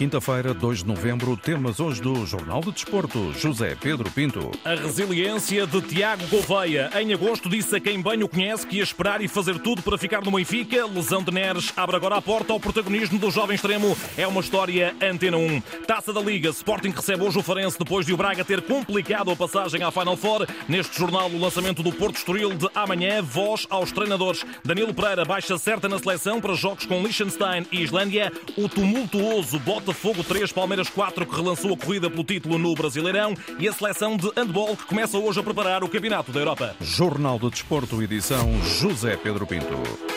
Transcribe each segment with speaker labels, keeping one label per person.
Speaker 1: Quinta-feira, 2 de novembro, temas hoje do Jornal de Desporto. José Pedro Pinto.
Speaker 2: A resiliência de Tiago Gouveia. Em agosto disse a quem bem o conhece que ia esperar e fazer tudo para ficar no Benfica. Lesão de Neres abre agora a porta ao protagonismo do jovem extremo. É uma história Antena 1. Taça da Liga. Sporting recebe hoje o Farense depois de o Braga ter complicado a passagem à Final Four. Neste jornal, o lançamento do Porto Estoril de amanhã. Voz aos treinadores. Danilo Pereira baixa certa na seleção para jogos com Liechtenstein e Islândia. O tumultuoso bota Botafogo 3, Palmeiras 4, que relançou a corrida pelo título no Brasileirão, e a seleção de handball que começa hoje a preparar o Campeonato da Europa.
Speaker 1: Jornal do Desporto, edição José Pedro Pinto.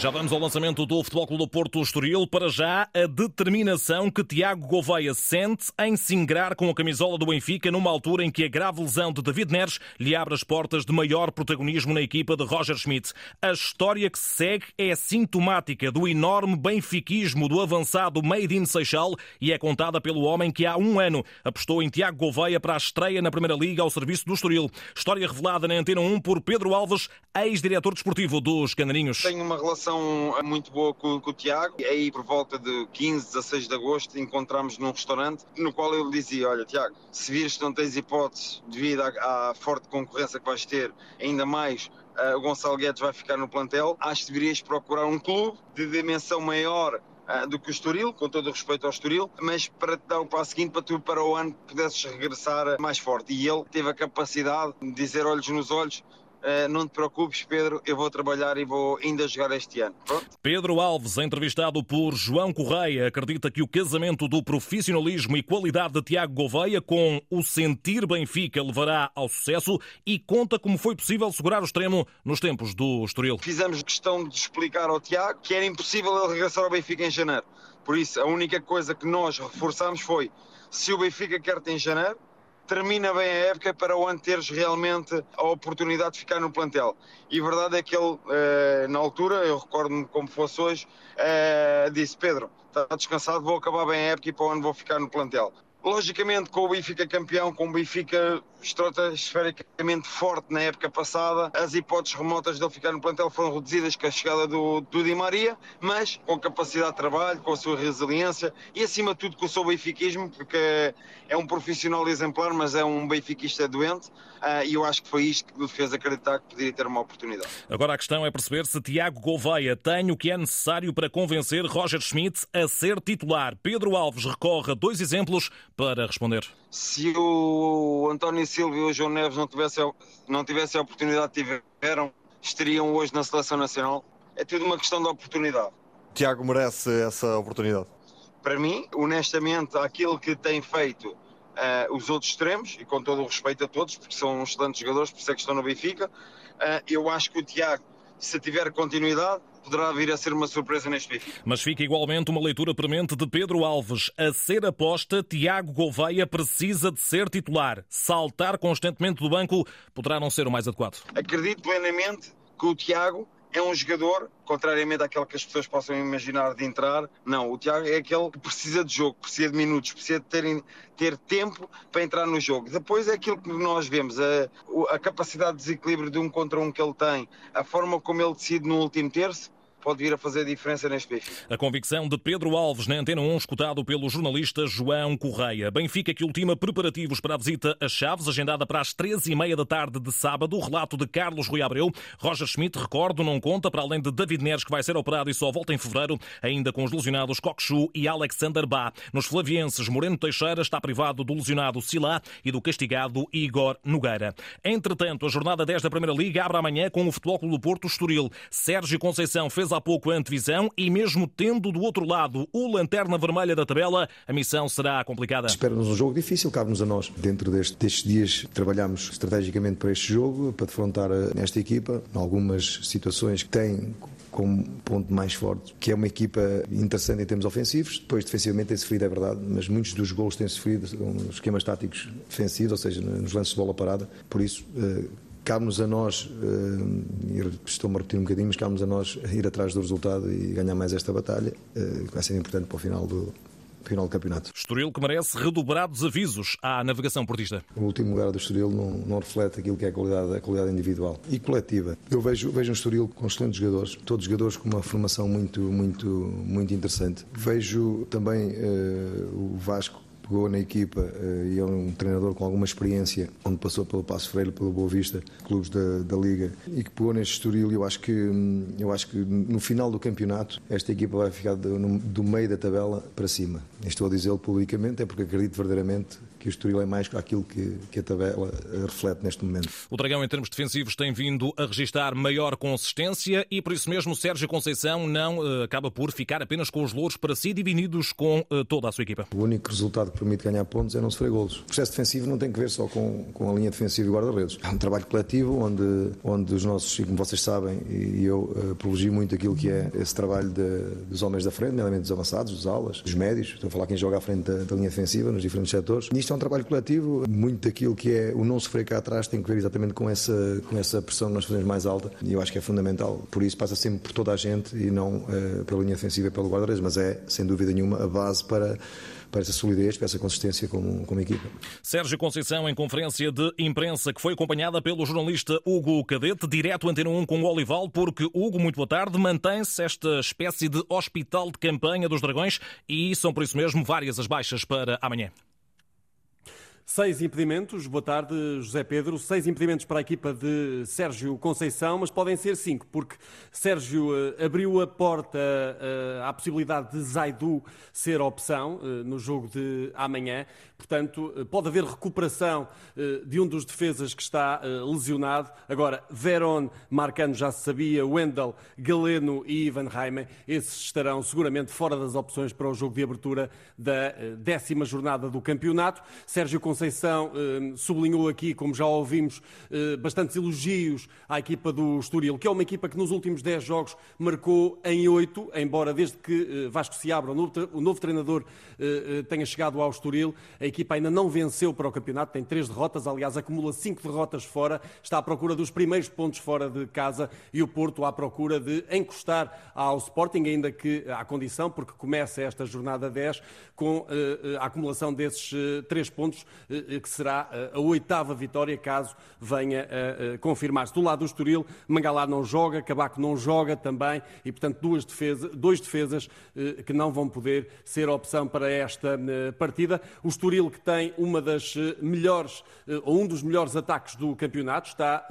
Speaker 2: Já vamos ao lançamento do Futebol Clube do Porto Estoril. Para já, a determinação que Tiago Gouveia sente em se ingrar com a camisola do Benfica numa altura em que a grave lesão de David Neres lhe abre as portas de maior protagonismo na equipa de Roger Schmidt. A história que se segue é sintomática do enorme benfiquismo do avançado Made in Seixal e é contada pelo homem que há um ano apostou em Tiago Gouveia para a estreia na Primeira Liga ao serviço do Estoril. História revelada na Antena 1 por Pedro Alves, ex-diretor desportivo dos Canarinhos.
Speaker 3: Tenho uma relação relação muito boa com, com o Tiago. E aí, por volta de 15, 16 de agosto, encontramos num restaurante no qual ele dizia: Olha, Tiago, se vires que não tens hipótese devido à, à forte concorrência que vais ter, ainda mais uh, o Gonçalo Guedes vai ficar no plantel, acho que deverias procurar um clube de dimensão maior uh, do que o Estoril, com todo o respeito ao Estoril, mas para te dar o passo seguinte para tu para o ano pudesses regressar mais forte. E ele teve a capacidade de dizer olhos nos olhos Uh, não te preocupes, Pedro, eu vou trabalhar e vou ainda jogar este ano. Pronto?
Speaker 2: Pedro Alves, entrevistado por João Correia, acredita que o casamento do profissionalismo e qualidade de Tiago Gouveia com o sentir Benfica levará ao sucesso e conta como foi possível segurar o extremo nos tempos do Estoril.
Speaker 3: Fizemos questão de explicar ao Tiago que era impossível ele regressar ao Benfica em janeiro. Por isso, a única coisa que nós reforçámos foi se o Benfica quer-te em janeiro, termina bem a época para o ano teres realmente a oportunidade de ficar no plantel. E verdade é que ele, eh, na altura, eu recordo-me como fosse hoje, eh, disse: Pedro, está descansado, vou acabar bem a época e para o ano vou ficar no plantel. Logicamente, com o Benfica campeão, com o Benfica estratosfericamente forte na época passada, as hipóteses remotas de ele ficar no plantel foram reduzidas com a chegada do, do Di Maria, mas com capacidade de trabalho, com a sua resiliência e, acima de tudo, com o seu benfiquismo, porque é um profissional exemplar, mas é um benfiquista doente, uh, e eu acho que foi isto que lhe fez acreditar que poderia ter uma oportunidade.
Speaker 2: Agora a questão é perceber se Tiago Gouveia tem o que é necessário para convencer Roger Schmidt a ser titular. Pedro Alves recorre a dois exemplos para responder.
Speaker 3: Se o António Silva e o João Neves não tivessem, não tivessem a oportunidade que tiveram, estariam hoje na Seleção Nacional. É tudo uma questão de oportunidade.
Speaker 4: Tiago merece essa oportunidade?
Speaker 3: Para mim, honestamente, aquilo que tem feito uh, os outros extremos, e com todo o respeito a todos, porque são excelentes jogadores, por isso é que estão no Benfica, uh, eu acho que o Tiago, se tiver continuidade, poderá vir a ser uma surpresa neste Benfica.
Speaker 2: Mas fica igualmente uma leitura premente de Pedro Alves. A ser aposta, Tiago Gouveia precisa de ser titular. Saltar constantemente do banco poderá não ser o mais adequado.
Speaker 3: Acredito plenamente que o Tiago é um jogador, contrariamente àquele que as pessoas possam imaginar de entrar, não, o Tiago é aquele que precisa de jogo, precisa de minutos, precisa de ter, ter tempo para entrar no jogo. Depois é aquilo que nós vemos, a, a capacidade de desequilíbrio de um contra um que ele tem, a forma como ele decide no último terço, pode vir a fazer diferença neste Benfica.
Speaker 2: A convicção de Pedro Alves na Antena 1, escutado pelo jornalista João Correia. Benfica que ultima preparativos para a visita a Chaves, agendada para as 13h30 da tarde de sábado. O relato de Carlos Rui Abreu. Roger Schmidt, recordo, não conta, para além de David Neres, que vai ser operado e só volta em fevereiro, ainda com os lesionados Coxu e Alexander Bá. Nos flavienses, Moreno Teixeira está privado do lesionado Silá e do castigado Igor Nogueira. Entretanto, a jornada 10 da Primeira Liga abre amanhã com o Futebol Clube do Porto Estoril. Sérgio Conceição fez há pouco a antevisão e mesmo tendo do outro lado o lanterna vermelha da tabela, a missão será complicada.
Speaker 5: Espera-nos um jogo difícil, cabe-nos a nós. Dentro deste, destes dias trabalhamos estrategicamente para este jogo, para defrontar esta equipa, em algumas situações que têm como ponto mais forte, que é uma equipa interessante em termos ofensivos, depois defensivamente tem sofrido, é verdade, mas muitos dos gols têm sofrido com esquemas táticos defensivos, ou seja, nos lances de bola parada, por isso eh, cabe-nos a nós, uh, estou-me a repetir um bocadinho, mas cabe-nos a nós ir atrás do resultado e ganhar mais esta batalha, que vai ser importante para o final do, final do campeonato.
Speaker 2: Estoril que merece redobrados avisos à navegação portista.
Speaker 5: O último lugar do Estoril não, não reflete aquilo que é a qualidade, a qualidade individual e coletiva. Eu vejo, vejo um Estoril com excelentes jogadores, todos jogadores com uma formação muito, muito, muito interessante. Vejo também uh, o Vasco pegou na equipa uh, e é um treinador com alguma experiência, onde passou pelo Passo Freire, pelo Boa Vista, clubes da, da Liga, e que pegou neste Estoril. Eu acho que eu acho que no final do campeonato esta equipa vai ficar do, do meio da tabela para cima. Estou a dizê-lo publicamente, é porque acredito verdadeiramente que o Estoril é mais aquilo que, que a tabela reflete neste momento.
Speaker 2: O Dragão, em termos defensivos, tem vindo a registrar maior consistência e, por isso mesmo, Sérgio Conceição não uh, acaba por ficar apenas com os louros para si, divididos com uh, toda a sua equipa.
Speaker 5: O único resultado que permite ganhar pontos é não sofrer golos. O processo defensivo não tem que ver só com, com a linha defensiva e guarda-redes. É um trabalho coletivo onde, onde os nossos, e como vocês sabem, e eu uh, muito aquilo que é esse trabalho de, dos homens da frente, nomeadamente dos avançados, dos alas, dos médios, estou a falar quem joga à frente da, da linha defensiva nos diferentes setores. Nisto é um trabalho coletivo. Muito daquilo que é o não sofrer cá atrás tem que ver exatamente com essa, com essa pressão que nós fazemos mais alta e eu acho que é fundamental. Por isso passa sempre por toda a gente e não uh, pela linha defensiva e pelo guarda-redes, mas é, sem dúvida nenhuma, a base para para essa solidez, para essa consistência como, como equipa.
Speaker 2: Sérgio Conceição, em conferência de imprensa que foi acompanhada pelo jornalista Hugo Cadete, direto Antena 1 com o Olival, porque Hugo, muito boa tarde, mantém-se esta espécie de hospital de campanha dos Dragões e são por isso mesmo várias as baixas para amanhã.
Speaker 6: Seis impedimentos, boa tarde José Pedro, seis impedimentos para a equipa de Sérgio Conceição, mas podem ser cinco, porque Sérgio uh, abriu a porta uh, à possibilidade de Zaidu ser opção uh, no jogo de amanhã, portanto pode haver recuperação de um dos defesas que está lesionado. Agora, Veron, Marcano já se sabia, Wendel, Galeno e Ivan Raime, esses estarão seguramente fora das opções para o jogo de abertura da décima jornada do campeonato. Sérgio Conceição Conceição eh, sublinhou aqui, como já ouvimos, eh, bastantes elogios à equipa do Estoril, que é uma equipa que nos últimos 10 jogos marcou em 8, embora desde que eh, Vasco se abra, o novo, treinador tenha chegado ao Estoril, a equipa ainda não venceu para o campeonato, tem 3 derrotas, aliás, acumula 5 derrotas fora, está à procura dos primeiros pontos fora de casa e o Porto à procura de encostar ao Sporting, ainda que à condição, porque começa esta jornada 10 com a acumulação desses 3 pontos que será eh, a oitava vitória caso venha a confirmar-se. Do lado do Estoril, Mangalá não joga, Cabaco não joga também e, portanto, duas defesa, dois defesas eh, que não vão poder ser opção para esta partida. O Estoril que tem uma das melhores, ou um dos melhores ataques do campeonato, está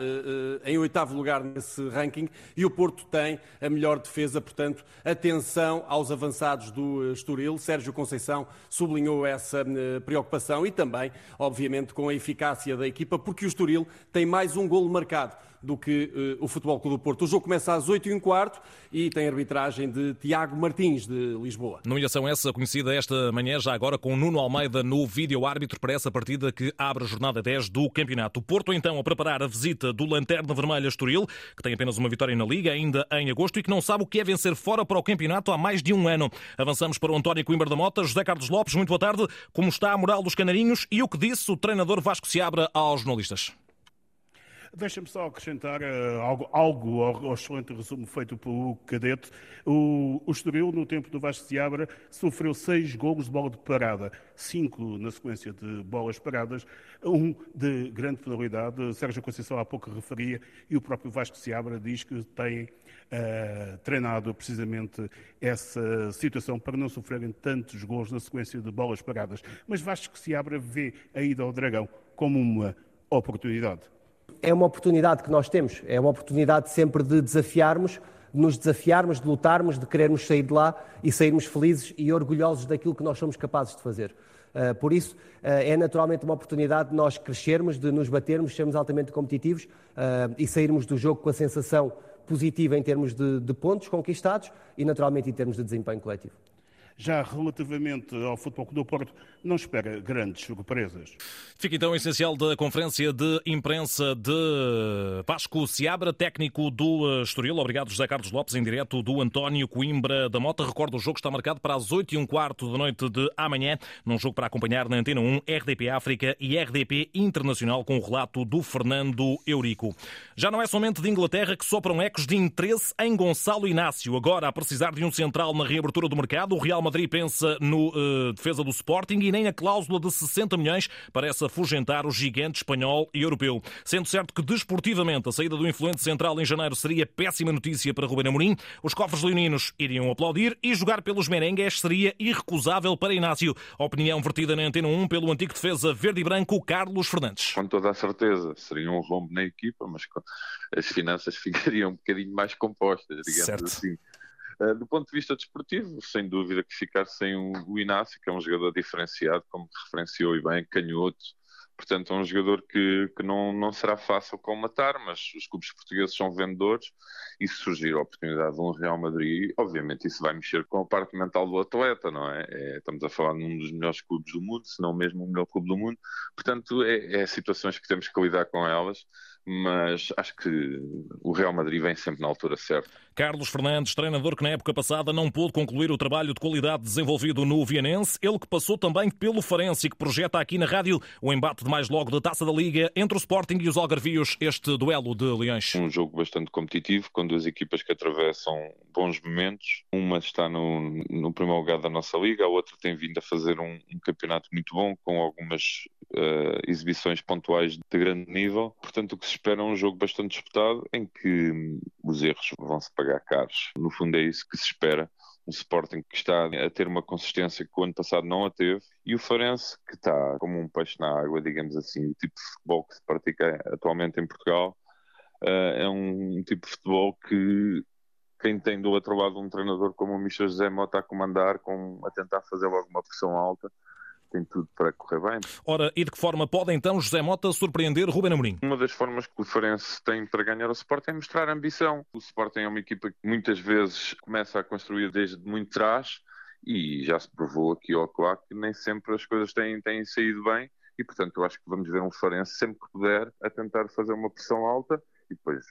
Speaker 6: em oitavo lugar nesse ranking e o Porto tem a melhor defesa, portanto, atenção aos avançados do Estoril. Sérgio Conceição sublinhou essa preocupação e também obviamente com a eficácia da equipa, porque o Estoril tem mais um golo marcado do que uh, o Futebol Clube do Porto. O jogo começa às 8 e um quarto e tem arbitragem de Tiago Martins, de Lisboa.
Speaker 2: Nomeação essa conhecida esta manhã, já agora com Nuno Almeida no vídeo-árbitro para essa partida que abre a jornada 10 do campeonato. O Porto, então, a preparar a visita do Lanterna Vermelha Estoril, que tem apenas uma vitória na Liga, ainda em agosto, e que não sabe o que é vencer fora para o campeonato há mais de um ano. Avançamos para o António Coimbra da Mota. José Carlos Lopes, muito boa tarde. Como está a moral dos canarinhos e o que disse o treinador Vasco Seabra aos jornalistas?
Speaker 7: Deixa-me só acrescentar uh, algo, algo ao, ao, excelente resumo feito pelo cadete. O, o Estoril, no tempo do Vasco Seabra, sofreu seis golos de bola de parada, cinco na sequência de bolas paradas, um de grande penalidade. Sérgio Conceição há pouco referia e o próprio Vasco Seabra diz que tem uh, treinado precisamente essa situação para não sofrerem tantos gols na sequência de bolas paradas. Mas Vasco Seabra vê a ida ao Dragão como uma oportunidade
Speaker 8: é uma oportunidade que nós temos, é uma oportunidade sempre de desafiarmos, de nos desafiarmos, de lutarmos, de querermos sair de lá e sairmos felizes e orgulhosos daquilo que nós somos capazes de fazer. Uh, por isso, uh, é naturalmente uma oportunidade de nós crescermos, de nos batermos, sermos altamente competitivos uh, e sairmos do jogo com a sensação positiva em termos de, de pontos conquistados e naturalmente em termos de desempenho coletivo.
Speaker 7: Já relativamente ao Futebol do Porto, não espera grandes surpresas.
Speaker 2: Fica então o essencial da conferência de imprensa de Vasco Seabra, técnico do Estoril. Obrigado, José Carlos Lopes, em direto do António Coimbra da Mota. Recordo, o jogo está marcado para as 8 e um quarto da noite de amanhã, num jogo para acompanhar na Antena 1, RDP África e RDP Internacional, com o relato do Fernando Eurico. Já não é somente de Inglaterra que sopram ecos de interesse em Gonçalo Inácio. Agora, a precisar de um central na reabertura do mercado, o Real Madrid pensa no uh, defesa do Sporting e nem a cláusula de 60 milhões parece afugentar o gigante espanhol e europeu. Sendo certo que desportivamente a saída do influente central em janeiro seria péssima notícia para Ruben Amorim, os cofres leoninos iriam aplaudir e jogar pelos merengues seria irrecusável para Inácio. Opinião vertida na Antena 1 pelo antigo defesa verde e branco Carlos Fernandes.
Speaker 9: Com toda a certeza, seria um rombo na equipa, mas as finanças ficariam um bocadinho mais compostas, digamos certo. assim. Uh, do ponto de vista desportivo, sem dúvida que ficar sem o Inácio, que é um jogador diferenciado, como referenciou e bem, canhoto, Portanto, é um jogador que, que não, não será fácil colmatar, mas os clubes portugueses são vendedores e se surgir a oportunidade de um Real Madrid, obviamente isso vai mexer com a parte mental do atleta, não é? é estamos a falar de um dos melhores clubes do mundo, se não mesmo o melhor clube do mundo. Portanto, é, é situações que temos que lidar com elas mas acho que o Real Madrid vem sempre na altura certa.
Speaker 2: Carlos Fernandes, treinador que na época passada não pôde concluir o trabalho de qualidade desenvolvido no Vianense, ele que passou também pelo Farense e que projeta aqui na rádio o embate de mais logo da Taça da Liga entre o Sporting e os Algarvios, este duelo de Leões.
Speaker 9: Um jogo bastante competitivo, com duas equipas que atravessam bons momentos. Uma está no, no primeiro lugar da nossa liga, a outra tem vindo a fazer um, um campeonato muito bom, com algumas uh, exibições pontuais de grande nível. Portanto, o que se espera é um jogo bastante disputado em que hum, os erros vão se pagar caros. No fundo, é isso que se espera. Um Sporting que está a ter uma consistência que o ano passado não a teve e o Farense que está como um peixe na água, digamos assim, o tipo de futebol que se pratica atualmente em Portugal. Uh, é um tipo de futebol que quem tem do outro lado um treinador como o Michel José Mota a comandar, com, a tentar fazer logo uma pressão alta, tem tudo para correr bem.
Speaker 2: Ora, e de que forma pode então José Mota surpreender Ruben Amorim?
Speaker 9: Uma das formas que o Farense tem para ganhar o Sporting é mostrar ambição. O Sporting é uma equipa que muitas vezes começa a construir desde muito trás e já se provou aqui ao Coá que nem sempre as coisas têm, têm saído bem e portanto eu acho que vamos ver um Farense sempre que puder a tentar fazer uma pressão alta e depois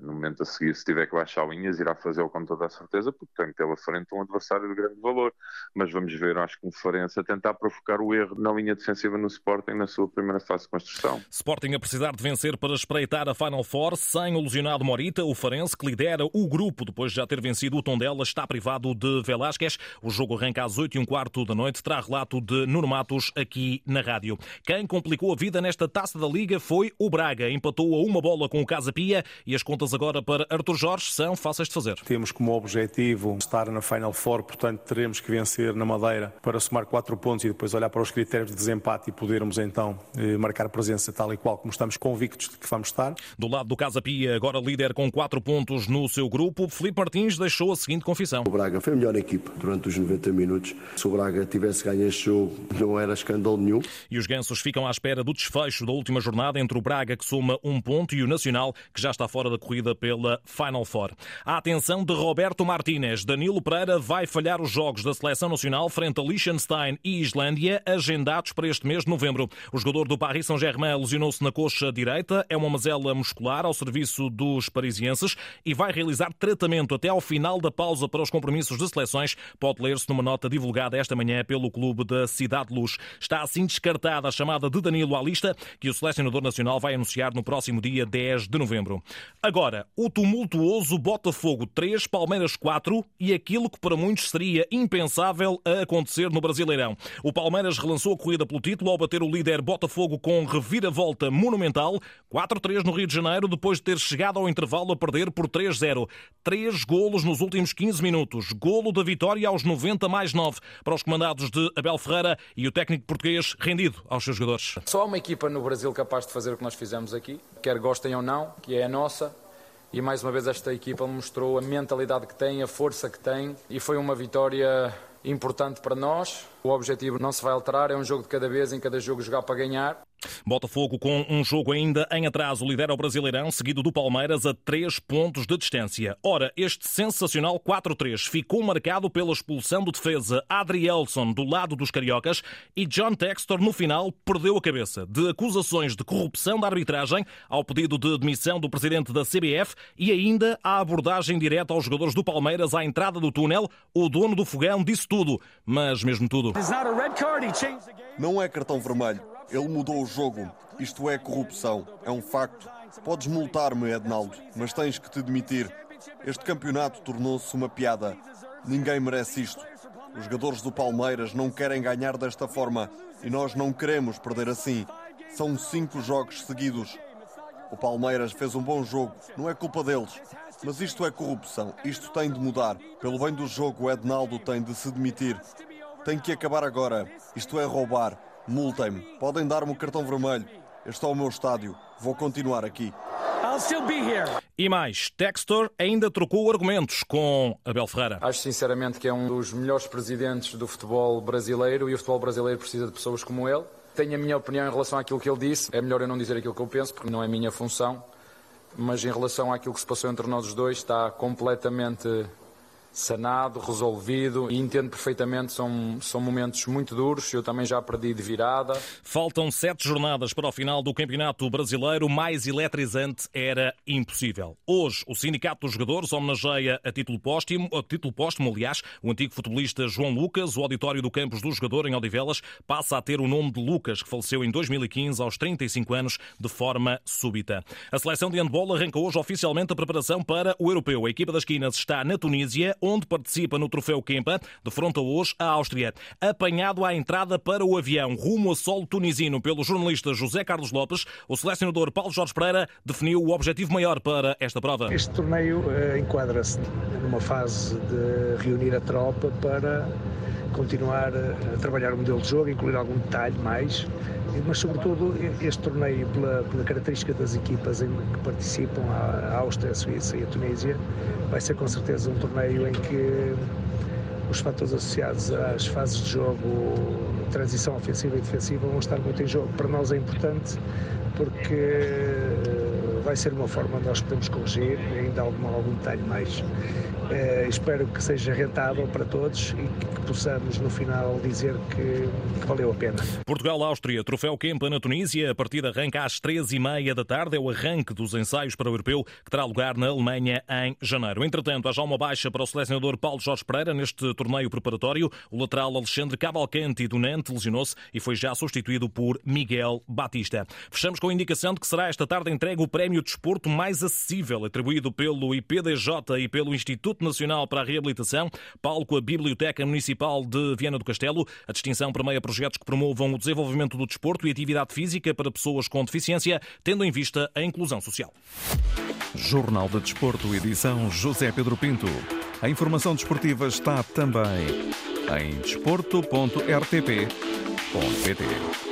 Speaker 9: no momento a seguir, se tiver que baixar linhas, irá fazê-lo com toda a certeza, porque tem pela frente um adversário de grande valor. Mas vamos ver, acho que um Farense a tentar provocar o erro na linha defensiva no Sporting na sua primeira fase de construção.
Speaker 2: Sporting a precisar de vencer para espreitar a Final Four, sem o lesionado Morita, o Farense, que lidera o grupo depois de já ter vencido o Tondela, está privado de Velasquez. O jogo arranca às 8 e um quarto da noite, terá relato de Nuno Matos aqui na rádio. Quem complicou a vida nesta taça da Liga foi o Braga. Empatou a uma bola com o Casa Pia e as contas agora para Artur Jorge são fáceis de fazer.
Speaker 10: Temos como objetivo estar na Final Four, portanto teremos que vencer na Madeira para somar quatro pontos e depois olhar para os critérios de desempate e podermos então eh, marcar presença tal e qual como estamos convictos de que vamos estar.
Speaker 2: Do lado do Casa Pia, agora líder com quatro pontos no seu grupo, Felipe Martins deixou a seguinte confissão.
Speaker 11: O Braga foi a melhor equipe durante os 90 minutos. Se o Braga tivesse ganho este jogo, não era escândalo nenhum.
Speaker 2: E os gansos ficam à espera do desfecho da última jornada entre o Braga, que soma um ponto, e o Nacional, que já está fora da corrida pela Final Four. A atenção de Roberto Martínez. Danilo Pereira vai falhar os jogos da Seleção Nacional frente a Liechtenstein e Islândia, agendados para este mês de novembro. O jogador do Paris Saint-Germain lesionou-se na coxa direita, é uma mazela muscular ao serviço dos parisienses e vai realizar tratamento até ao final da pausa para os compromissos de seleções. Pode ler-se numa nota divulgada esta manhã pelo clube da Cidade Luz. Está assim descartada a chamada de Danilo à lista, que o selecionador nacional vai anunciar no próximo dia 10 de novembro. Agora, o tumultuoso Botafogo 3, Palmeiras 4 e aquilo que para muitos seria impensável a acontecer no Brasileirão. O Palmeiras relançou a corrida pelo título ao bater o líder Botafogo com reviravolta monumental, 4-3 no Rio de Janeiro, depois de ter chegado ao intervalo a perder por 3-0. Três golos nos últimos 15 minutos. Golo da vitória aos 90 mais 9 para os comandados de Abel Ferreira e o técnico português rendido aos seus jogadores.
Speaker 12: Só há uma equipa no Brasil capaz de fazer o que nós fizemos aqui, quer gostem ou não, que é a nossa e mais uma vez esta equipa mostrou a mentalidade que tem, a força que tem e foi uma vitória importante para nós. O objetivo não se vai alterar, é um jogo de cada vez, em cada jogo jogar para ganhar.
Speaker 2: Botafogo com um jogo ainda em atraso lidera o Brasileirão, seguido do Palmeiras a três pontos de distância. Ora, este sensacional 4-3 ficou marcado pela expulsão do defesa Adrielson do lado dos cariocas e John Textor no final perdeu a cabeça de acusações de corrupção da arbitragem ao pedido de demissão do presidente da CBF e ainda a abordagem direta aos jogadores do Palmeiras à entrada do túnel. O dono do fogão disse tudo, mas mesmo tudo.
Speaker 4: Não é cartão vermelho. Ele mudou o jogo. Isto é corrupção. É um facto. Podes multar-me, Ednaldo, mas tens que te demitir. Este campeonato tornou-se uma piada. Ninguém merece isto. Os jogadores do Palmeiras não querem ganhar desta forma e nós não queremos perder assim. São cinco jogos seguidos. O Palmeiras fez um bom jogo, não é culpa deles. Mas isto é corrupção, isto tem de mudar. Pelo bem do jogo, o Ednaldo tem de se demitir. Tem que acabar agora. Isto é roubar. Multem-me. Podem dar-me o cartão vermelho. Este é o meu estádio. Vou continuar aqui.
Speaker 2: E mais, Textor ainda trocou argumentos com Abel Ferreira.
Speaker 12: Acho sinceramente que é um dos melhores presidentes do futebol brasileiro e o futebol brasileiro precisa de pessoas como ele. Tenho a minha opinião em relação àquilo que ele disse. É melhor eu não dizer aquilo que eu penso, porque não é minha função. Mas em relação àquilo que se passou entre nós os dois, está completamente sanado, resolvido e entendo perfeitamente, são, são momentos muito duros, eu também já perdi de virada.
Speaker 2: Faltam sete jornadas para o final do Campeonato Brasileiro, mais eletrizante era impossível. Hoje, o Sindicato dos Jogadores homenageia a título póstumo, a título póstumo, aliás, o antigo futebolista João Lucas, o auditório do Campos do Jogador em Odivelas passa a ter o nome de Lucas, que faleceu em 2015 aos 35 anos de forma súbita. A seleção de handball arranca hoje oficialmente a preparação para o Europeu. A equipa das Quinas está na Tunísia, onde participa no Troféu Kempa, defronta hoje a Áustria. Apanhado à entrada para o avião rumo a solo tunisino pelo jornalista José Carlos Lopes, o selecionador Paulo Jorge Pereira definiu o objetivo maior para esta prova.
Speaker 13: Este torneio uh, enquadra-se numa fase de reunir a tropa para continuar a trabalhar o modelo de jogo, incluir algum detalhe mais, mas sobretudo este torneio, pela, pela característica das equipas em que participam, a Áustria, a Suíça e a Tunísia, vai ser com certeza um torneio em que os fatores associados às fases de jogo, transição ofensiva e defensiva, vão estar muito em jogo. Para nós é importante porque vai ser uma forma nós podemos corrigir ainda algum, algum detalhe mais. Eh, espero que seja rentável para todos e que possamos no final dizer que, que valeu a pena.
Speaker 2: Portugal-Áustria, troféu Kempa na Tunísia, a partida arranca às três e meia da tarde, é o arranque dos ensaios para o Europeu que terá lugar na Alemanha em janeiro. Entretanto, há já uma baixa para o selecionador Paulo Jorge Pereira neste torneio preparatório. O lateral Alexandre Cavalcante do Nantes lesionou-se e foi já substituído por Miguel Batista. Fechamos com a indicação de que será esta tarde entregue o prémio Prémio Desporto mais acessível, atribuído pelo IPDJ e pelo Instituto Nacional para a Reabilitação, palco a Biblioteca Municipal de Viana do Castelo. A distinção permeia projetos que promovam o desenvolvimento do desporto e atividade física para pessoas com deficiência, tendo em vista a inclusão social.
Speaker 1: Jornal de Desporto, edição José Pedro Pinto. A informação desportiva está também em desporto.rtp.pt.